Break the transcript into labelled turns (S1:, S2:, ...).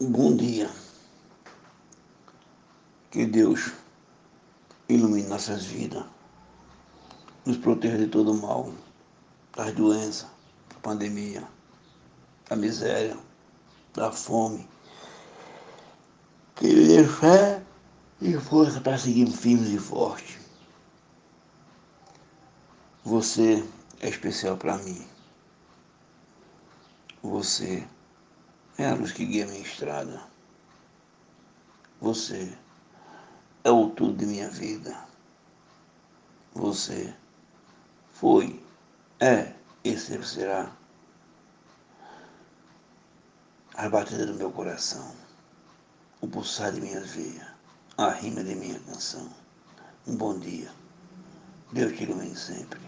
S1: Bom dia. Que Deus ilumine nossas vidas, nos proteja de todo mal, das doenças, da pandemia, da miséria, da fome. Que Ele dê fé e força para seguir firmes e fortes. Você é especial para mim. Você é a luz que guia minha estrada. Você é o tudo de minha vida. Você foi, é e sempre será a batida do meu coração, o pulsar de minhas veias, a rima de minha canção. Um bom dia. Deus te ilumine sempre.